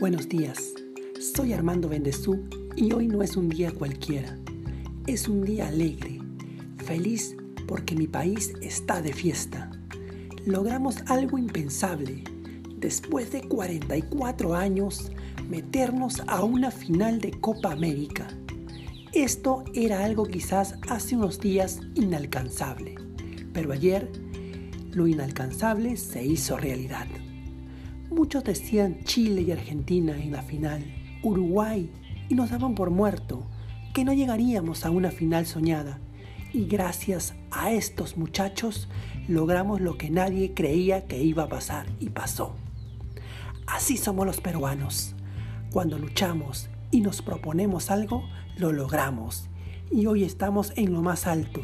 Buenos días, soy Armando Bendezú y hoy no es un día cualquiera, es un día alegre, feliz porque mi país está de fiesta. Logramos algo impensable, después de 44 años, meternos a una final de Copa América. Esto era algo quizás hace unos días inalcanzable, pero ayer lo inalcanzable se hizo realidad. Muchos decían Chile y Argentina en la final, Uruguay, y nos daban por muerto, que no llegaríamos a una final soñada. Y gracias a estos muchachos logramos lo que nadie creía que iba a pasar y pasó. Así somos los peruanos. Cuando luchamos y nos proponemos algo, lo logramos. Y hoy estamos en lo más alto.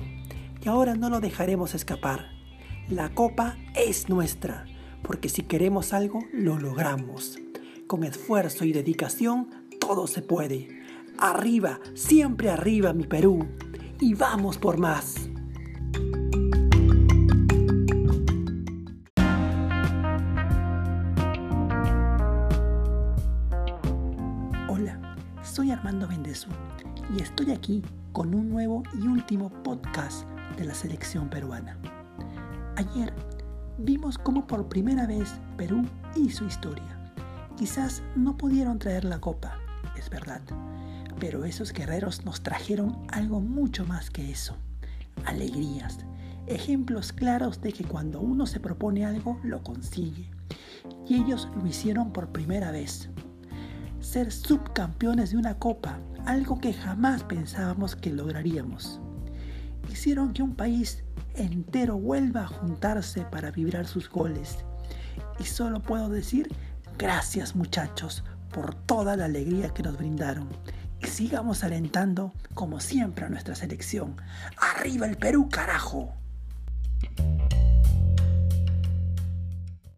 Y ahora no lo dejaremos escapar. La copa es nuestra porque si queremos algo, lo logramos. Con esfuerzo y dedicación, todo se puede. Arriba, siempre arriba, mi Perú. Y vamos por más. Hola, soy Armando Bendezú y estoy aquí con un nuevo y último podcast de la selección peruana. Ayer vimos cómo por primera vez Perú hizo historia. Quizás no pudieron traer la copa, es verdad, pero esos guerreros nos trajeron algo mucho más que eso. Alegrías, ejemplos claros de que cuando uno se propone algo, lo consigue. Y ellos lo hicieron por primera vez. Ser subcampeones de una copa, algo que jamás pensábamos que lograríamos. Hicieron que un país entero vuelva a juntarse para vibrar sus goles. Y solo puedo decir gracias muchachos por toda la alegría que nos brindaron. Y sigamos alentando como siempre a nuestra selección. ¡Arriba el Perú, carajo!